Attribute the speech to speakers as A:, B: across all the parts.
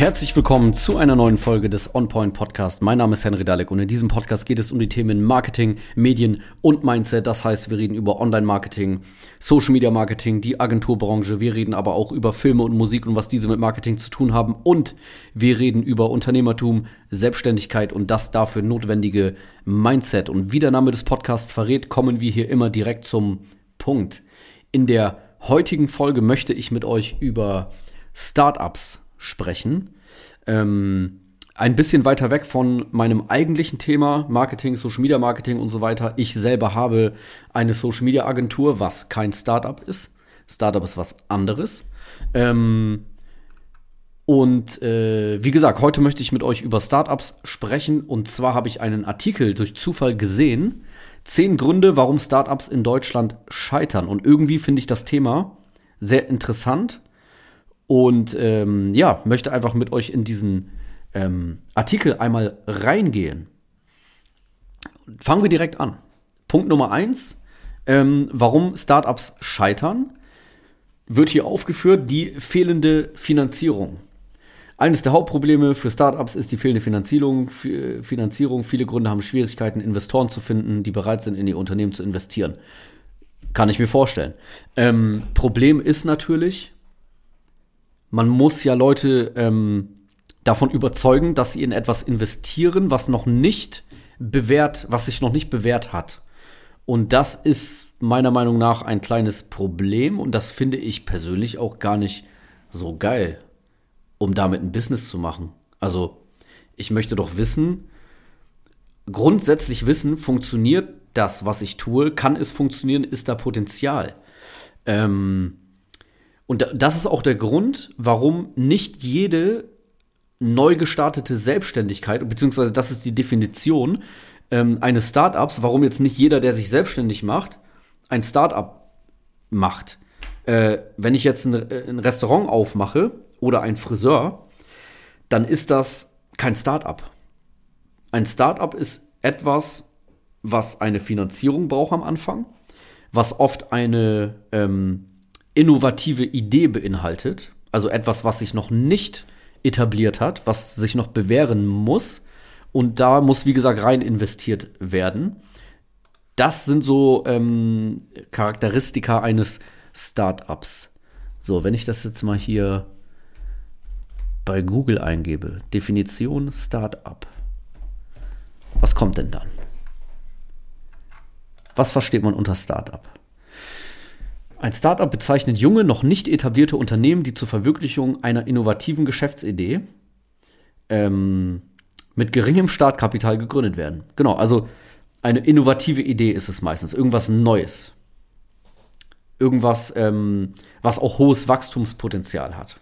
A: Herzlich willkommen zu einer neuen Folge des OnPoint Podcast. Mein Name ist Henry Dalek und in diesem Podcast geht es um die Themen Marketing, Medien und Mindset. Das heißt, wir reden über Online-Marketing, Social Media Marketing, die Agenturbranche. Wir reden aber auch über Filme und Musik und was diese mit Marketing zu tun haben. Und wir reden über Unternehmertum, Selbstständigkeit und das dafür notwendige Mindset. Und wie der Name des Podcasts verrät, kommen wir hier immer direkt zum Punkt. In der heutigen Folge möchte ich mit euch über Startups sprechen. Ähm, ein bisschen weiter weg von meinem eigentlichen Thema, Marketing, Social Media Marketing und so weiter. Ich selber habe eine Social Media Agentur, was kein Startup ist. Startup ist was anderes. Ähm, und äh, wie gesagt, heute möchte ich mit euch über Startups sprechen. Und zwar habe ich einen Artikel durch Zufall gesehen. Zehn Gründe, warum Startups in Deutschland scheitern. Und irgendwie finde ich das Thema sehr interessant und ähm, ja, möchte einfach mit euch in diesen ähm, Artikel einmal reingehen. Fangen wir direkt an. Punkt Nummer eins, ähm, warum Startups scheitern, wird hier aufgeführt, die fehlende Finanzierung. Eines der Hauptprobleme für Startups ist die fehlende Finanzierung. Finanzierung. Viele Gründe haben Schwierigkeiten, Investoren zu finden, die bereit sind, in ihr Unternehmen zu investieren. Kann ich mir vorstellen. Ähm, Problem ist natürlich, man muss ja Leute ähm, davon überzeugen, dass sie in etwas investieren, was noch nicht bewährt, was sich noch nicht bewährt hat. Und das ist meiner Meinung nach ein kleines Problem und das finde ich persönlich auch gar nicht so geil, um damit ein Business zu machen. Also, ich möchte doch wissen, grundsätzlich wissen, funktioniert das, was ich tue? Kann es funktionieren? Ist da Potenzial? Ähm, und das ist auch der Grund, warum nicht jede neu gestartete Selbstständigkeit, beziehungsweise das ist die Definition ähm, eines Startups, warum jetzt nicht jeder, der sich selbstständig macht, ein Startup macht. Äh, wenn ich jetzt ein, äh, ein Restaurant aufmache oder ein Friseur, dann ist das kein Startup. Ein Startup ist etwas, was eine Finanzierung braucht am Anfang, was oft eine ähm, innovative Idee beinhaltet, also etwas, was sich noch nicht etabliert hat, was sich noch bewähren muss. Und da muss, wie gesagt, rein investiert werden. Das sind so ähm, Charakteristika eines Startups. So, wenn ich das jetzt mal hier bei Google eingebe, Definition Startup. Was kommt denn dann? Was versteht man unter Startup? Ein Startup bezeichnet junge, noch nicht etablierte Unternehmen, die zur Verwirklichung einer innovativen Geschäftsidee ähm, mit geringem Startkapital gegründet werden. Genau, also eine innovative Idee ist es meistens, irgendwas Neues. Irgendwas, ähm, was auch hohes Wachstumspotenzial hat.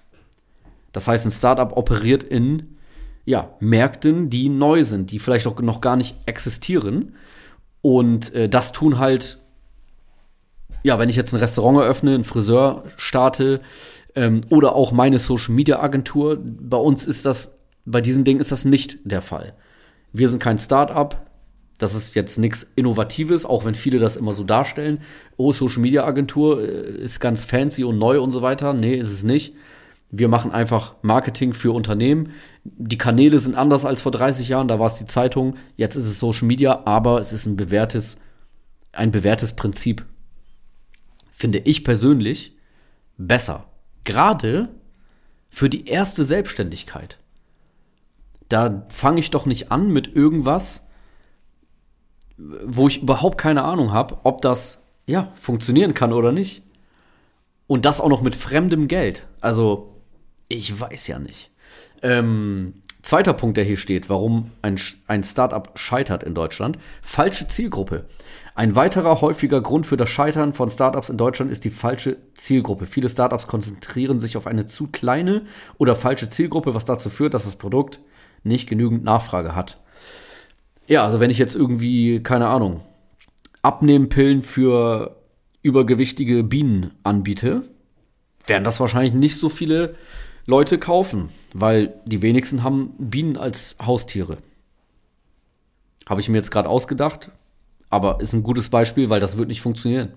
A: Das heißt, ein Startup operiert in ja, Märkten, die neu sind, die vielleicht auch noch gar nicht existieren. Und äh, das tun halt ja, wenn ich jetzt ein Restaurant eröffne, einen Friseur starte ähm, oder auch meine Social Media Agentur, bei uns ist das, bei diesen Dingen ist das nicht der Fall. Wir sind kein Start-up. Das ist jetzt nichts Innovatives, auch wenn viele das immer so darstellen. Oh, Social Media Agentur äh, ist ganz fancy und neu und so weiter. Nee, ist es nicht. Wir machen einfach Marketing für Unternehmen. Die Kanäle sind anders als vor 30 Jahren. Da war es die Zeitung. Jetzt ist es Social Media, aber es ist ein bewährtes, ein bewährtes Prinzip finde ich persönlich, besser. Gerade für die erste Selbstständigkeit. Da fange ich doch nicht an mit irgendwas, wo ich überhaupt keine Ahnung habe, ob das ja funktionieren kann oder nicht. Und das auch noch mit fremdem Geld. Also, ich weiß ja nicht. Ähm, zweiter Punkt, der hier steht, warum ein, ein Startup scheitert in Deutschland. Falsche Zielgruppe. Ein weiterer häufiger Grund für das Scheitern von Startups in Deutschland ist die falsche Zielgruppe. Viele Startups konzentrieren sich auf eine zu kleine oder falsche Zielgruppe, was dazu führt, dass das Produkt nicht genügend Nachfrage hat. Ja, also wenn ich jetzt irgendwie, keine Ahnung, Abnehmpillen für übergewichtige Bienen anbiete, werden das wahrscheinlich nicht so viele Leute kaufen, weil die wenigsten haben Bienen als Haustiere. Habe ich mir jetzt gerade ausgedacht, aber ist ein gutes Beispiel, weil das wird nicht funktionieren.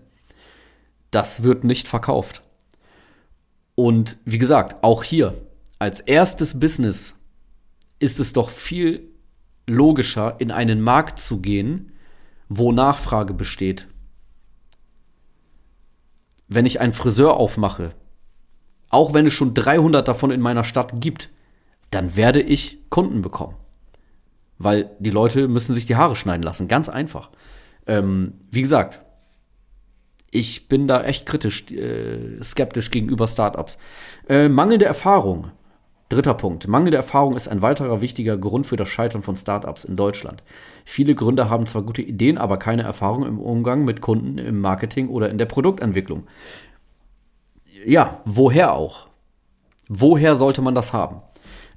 A: Das wird nicht verkauft. Und wie gesagt, auch hier, als erstes Business ist es doch viel logischer, in einen Markt zu gehen, wo Nachfrage besteht. Wenn ich einen Friseur aufmache, auch wenn es schon 300 davon in meiner Stadt gibt, dann werde ich Kunden bekommen. Weil die Leute müssen sich die Haare schneiden lassen. Ganz einfach. Ähm, wie gesagt, ich bin da echt kritisch, äh, skeptisch gegenüber Startups. Äh, mangelnde Erfahrung. Dritter Punkt. Mangelnde Erfahrung ist ein weiterer wichtiger Grund für das Scheitern von Startups in Deutschland. Viele Gründer haben zwar gute Ideen, aber keine Erfahrung im Umgang mit Kunden, im Marketing oder in der Produktentwicklung. Ja, woher auch? Woher sollte man das haben?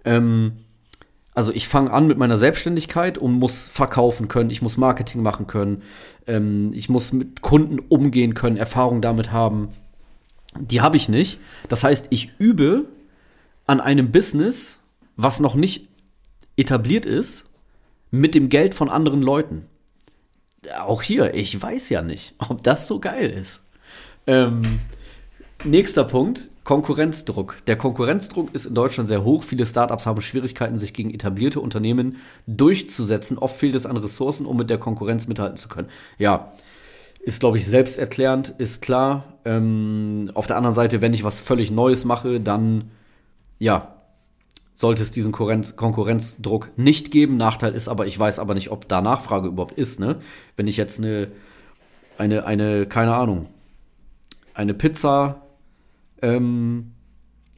A: Ähm, also ich fange an mit meiner Selbstständigkeit und muss verkaufen können, ich muss Marketing machen können, ähm, ich muss mit Kunden umgehen können, Erfahrung damit haben. Die habe ich nicht. Das heißt, ich übe an einem Business, was noch nicht etabliert ist, mit dem Geld von anderen Leuten. Auch hier, ich weiß ja nicht, ob das so geil ist. Ähm, nächster Punkt, Konkurrenzdruck. Der Konkurrenzdruck ist in Deutschland sehr hoch. Viele Startups haben Schwierigkeiten, sich gegen etablierte Unternehmen durchzusetzen. Oft fehlt es an Ressourcen, um mit der Konkurrenz mithalten zu können. Ja, ist, glaube ich, selbsterklärend, ist klar. Ähm, auf der anderen Seite, wenn ich was völlig Neues mache, dann ja, sollte es diesen Konkurrenz Konkurrenzdruck nicht geben. Nachteil ist aber, ich weiß aber nicht, ob da Nachfrage überhaupt ist. Ne? Wenn ich jetzt eine, eine, eine, keine Ahnung, eine Pizza ähm,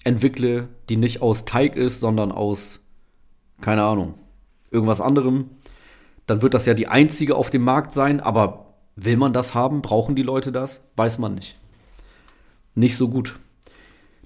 A: entwickle, die nicht aus Teig ist, sondern aus, keine Ahnung, irgendwas anderem, dann wird das ja die einzige auf dem Markt sein. Aber will man das haben? Brauchen die Leute das? Weiß man nicht. Nicht so gut.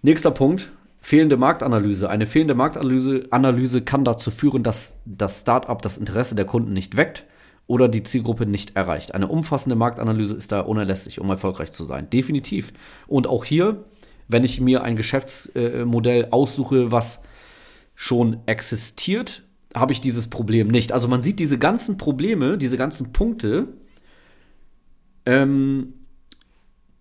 A: Nächster Punkt, Fehlende Marktanalyse. Eine fehlende Marktanalyse Analyse kann dazu führen, dass das Startup das Interesse der Kunden nicht weckt oder die Zielgruppe nicht erreicht. Eine umfassende Marktanalyse ist da unerlässlich, um erfolgreich zu sein. Definitiv. Und auch hier, wenn ich mir ein Geschäftsmodell aussuche, was schon existiert, habe ich dieses Problem nicht. Also man sieht diese ganzen Probleme, diese ganzen Punkte, ähm,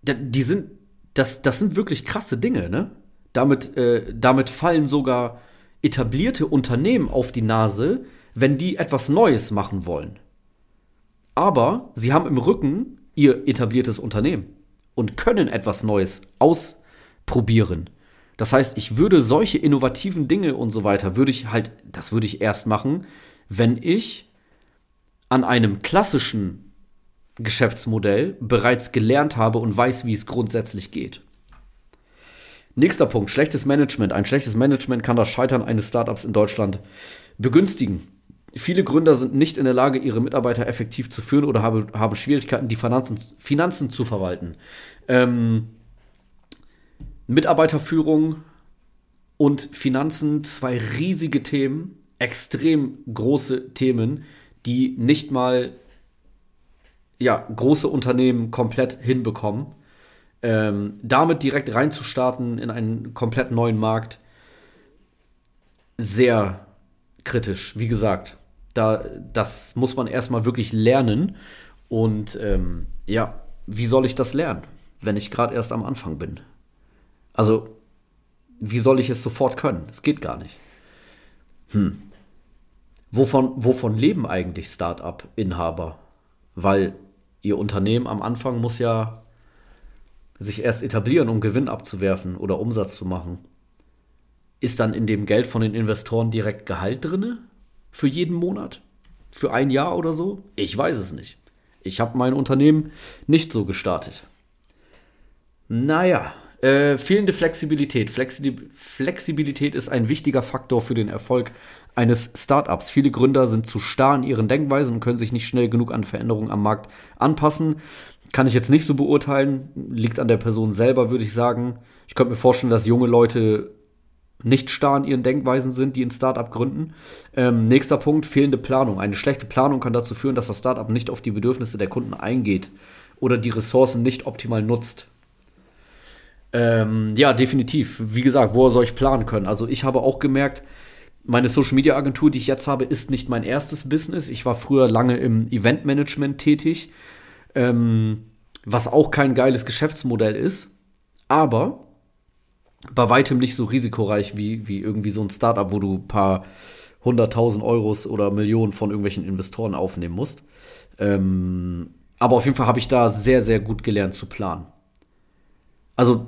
A: die sind, das, das sind wirklich krasse Dinge, ne? Damit, äh, damit fallen sogar etablierte Unternehmen auf die Nase, wenn die etwas Neues machen wollen. Aber sie haben im Rücken ihr etabliertes Unternehmen und können etwas Neues ausprobieren. Das heißt, ich würde solche innovativen Dinge und so weiter, würde ich halt, das würde ich erst machen, wenn ich an einem klassischen Geschäftsmodell bereits gelernt habe und weiß, wie es grundsätzlich geht. Nächster Punkt, schlechtes Management. Ein schlechtes Management kann das Scheitern eines Startups in Deutschland begünstigen. Viele Gründer sind nicht in der Lage, ihre Mitarbeiter effektiv zu führen oder habe, haben Schwierigkeiten, die Finanzen, Finanzen zu verwalten. Ähm, Mitarbeiterführung und Finanzen, zwei riesige Themen, extrem große Themen, die nicht mal ja, große Unternehmen komplett hinbekommen. Ähm, damit direkt reinzustarten in einen komplett neuen Markt, sehr kritisch. Wie gesagt, da, das muss man erstmal wirklich lernen. Und ähm, ja, wie soll ich das lernen, wenn ich gerade erst am Anfang bin? Also, wie soll ich es sofort können? Es geht gar nicht. Hm. Wovon, wovon leben eigentlich Start-up-Inhaber? Weil ihr Unternehmen am Anfang muss ja sich erst etablieren, um Gewinn abzuwerfen oder Umsatz zu machen. Ist dann in dem Geld von den Investoren direkt Gehalt drinne? Für jeden Monat? Für ein Jahr oder so? Ich weiß es nicht. Ich habe mein Unternehmen nicht so gestartet. Naja, äh, fehlende Flexibilität. Flexi Flexibilität ist ein wichtiger Faktor für den Erfolg eines Startups. Viele Gründer sind zu starr in ihren Denkweisen und können sich nicht schnell genug an Veränderungen am Markt anpassen. Kann ich jetzt nicht so beurteilen, liegt an der Person selber, würde ich sagen. Ich könnte mir vorstellen, dass junge Leute nicht starr in ihren Denkweisen sind, die ein Startup gründen. Ähm, nächster Punkt, fehlende Planung. Eine schlechte Planung kann dazu führen, dass das Startup nicht auf die Bedürfnisse der Kunden eingeht oder die Ressourcen nicht optimal nutzt. Ähm, ja, definitiv. Wie gesagt, woher soll ich planen können? Also ich habe auch gemerkt, meine Social Media Agentur, die ich jetzt habe, ist nicht mein erstes Business. Ich war früher lange im Eventmanagement tätig ähm, was auch kein geiles Geschäftsmodell ist. Aber bei weitem nicht so risikoreich wie, wie irgendwie so ein Startup, wo du ein paar hunderttausend Euros oder Millionen von irgendwelchen Investoren aufnehmen musst. Ähm, aber auf jeden Fall habe ich da sehr, sehr gut gelernt zu planen. Also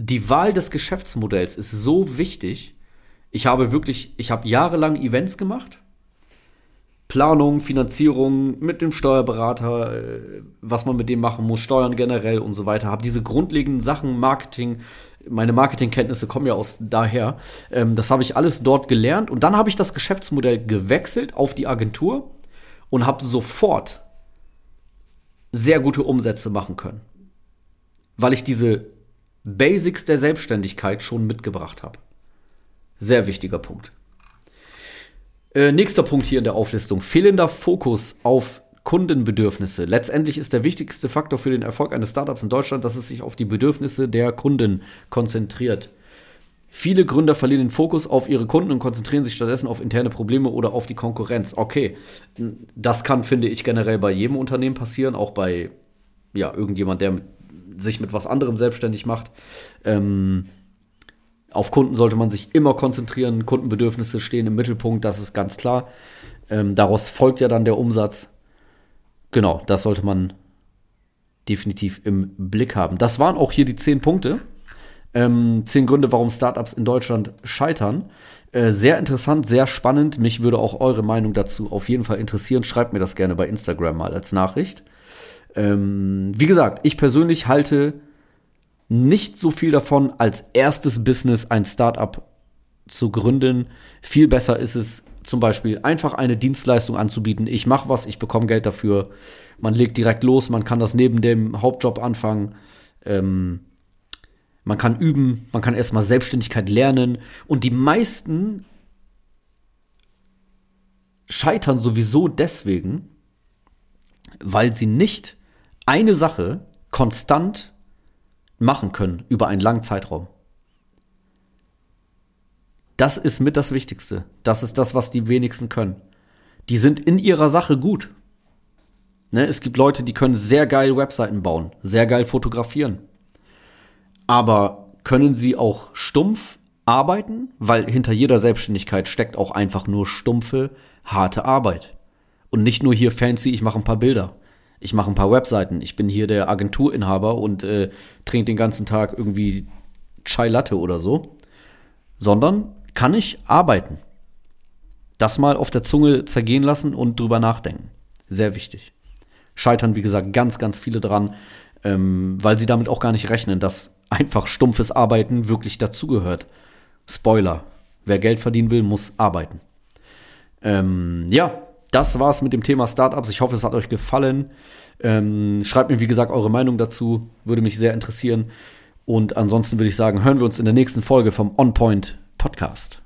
A: die Wahl des Geschäftsmodells ist so wichtig. Ich habe wirklich, ich habe jahrelang Events gemacht. Planung, Finanzierung mit dem Steuerberater, äh, was man mit dem machen muss, Steuern generell und so weiter. Habe diese grundlegenden Sachen, Marketing, meine Marketingkenntnisse kommen ja aus daher. Ähm, das habe ich alles dort gelernt und dann habe ich das Geschäftsmodell gewechselt auf die Agentur und habe sofort sehr gute Umsätze machen können, weil ich diese Basics der Selbstständigkeit schon mitgebracht habe. Sehr wichtiger Punkt. Äh, nächster Punkt hier in der Auflistung: fehlender Fokus auf Kundenbedürfnisse. Letztendlich ist der wichtigste Faktor für den Erfolg eines Startups in Deutschland, dass es sich auf die Bedürfnisse der Kunden konzentriert. Viele Gründer verlieren den Fokus auf ihre Kunden und konzentrieren sich stattdessen auf interne Probleme oder auf die Konkurrenz. Okay, das kann, finde ich, generell bei jedem Unternehmen passieren, auch bei ja, irgendjemand, der sich mit was anderem selbstständig macht. Ähm, auf Kunden sollte man sich immer konzentrieren. Kundenbedürfnisse stehen im Mittelpunkt, das ist ganz klar. Ähm, daraus folgt ja dann der Umsatz genau, das sollte man definitiv im Blick haben. Das waren auch hier die zehn Punkte. Ähm, zehn Gründe, warum Startups in Deutschland scheitern. Äh, sehr interessant, sehr spannend. Mich würde auch eure Meinung dazu auf jeden Fall interessieren. Schreibt mir das gerne bei Instagram mal als Nachricht. Ähm, wie gesagt, ich persönlich halte nicht so viel davon, als erstes Business ein Startup zu gründen. Viel besser ist es, zum Beispiel einfach eine Dienstleistung anzubieten. Ich mache was, ich bekomme Geld dafür. Man legt direkt los, man kann das neben dem Hauptjob anfangen. Ähm, man kann üben, man kann erstmal Selbstständigkeit lernen. Und die meisten scheitern sowieso deswegen, weil sie nicht eine Sache konstant machen können über einen langen Zeitraum. Das ist mit das Wichtigste. Das ist das, was die wenigsten können. Die sind in ihrer Sache gut. Ne, es gibt Leute, die können sehr geil Webseiten bauen, sehr geil fotografieren. Aber können sie auch stumpf arbeiten? Weil hinter jeder Selbstständigkeit steckt auch einfach nur stumpfe, harte Arbeit. Und nicht nur hier fancy, ich mache ein paar Bilder. Ich mache ein paar Webseiten. Ich bin hier der Agenturinhaber und äh, trinke den ganzen Tag irgendwie Chai Latte oder so. Sondern kann ich arbeiten? Das mal auf der Zunge zergehen lassen und drüber nachdenken. Sehr wichtig. Scheitern, wie gesagt, ganz, ganz viele dran, ähm, weil sie damit auch gar nicht rechnen, dass einfach stumpfes Arbeiten wirklich dazugehört. Spoiler. Wer Geld verdienen will, muss arbeiten. Ähm, ja, das war's mit dem Thema Startups. Ich hoffe, es hat euch gefallen. Ähm, schreibt mir, wie gesagt, eure Meinung dazu. Würde mich sehr interessieren. Und ansonsten würde ich sagen, hören wir uns in der nächsten Folge vom On Point Podcast.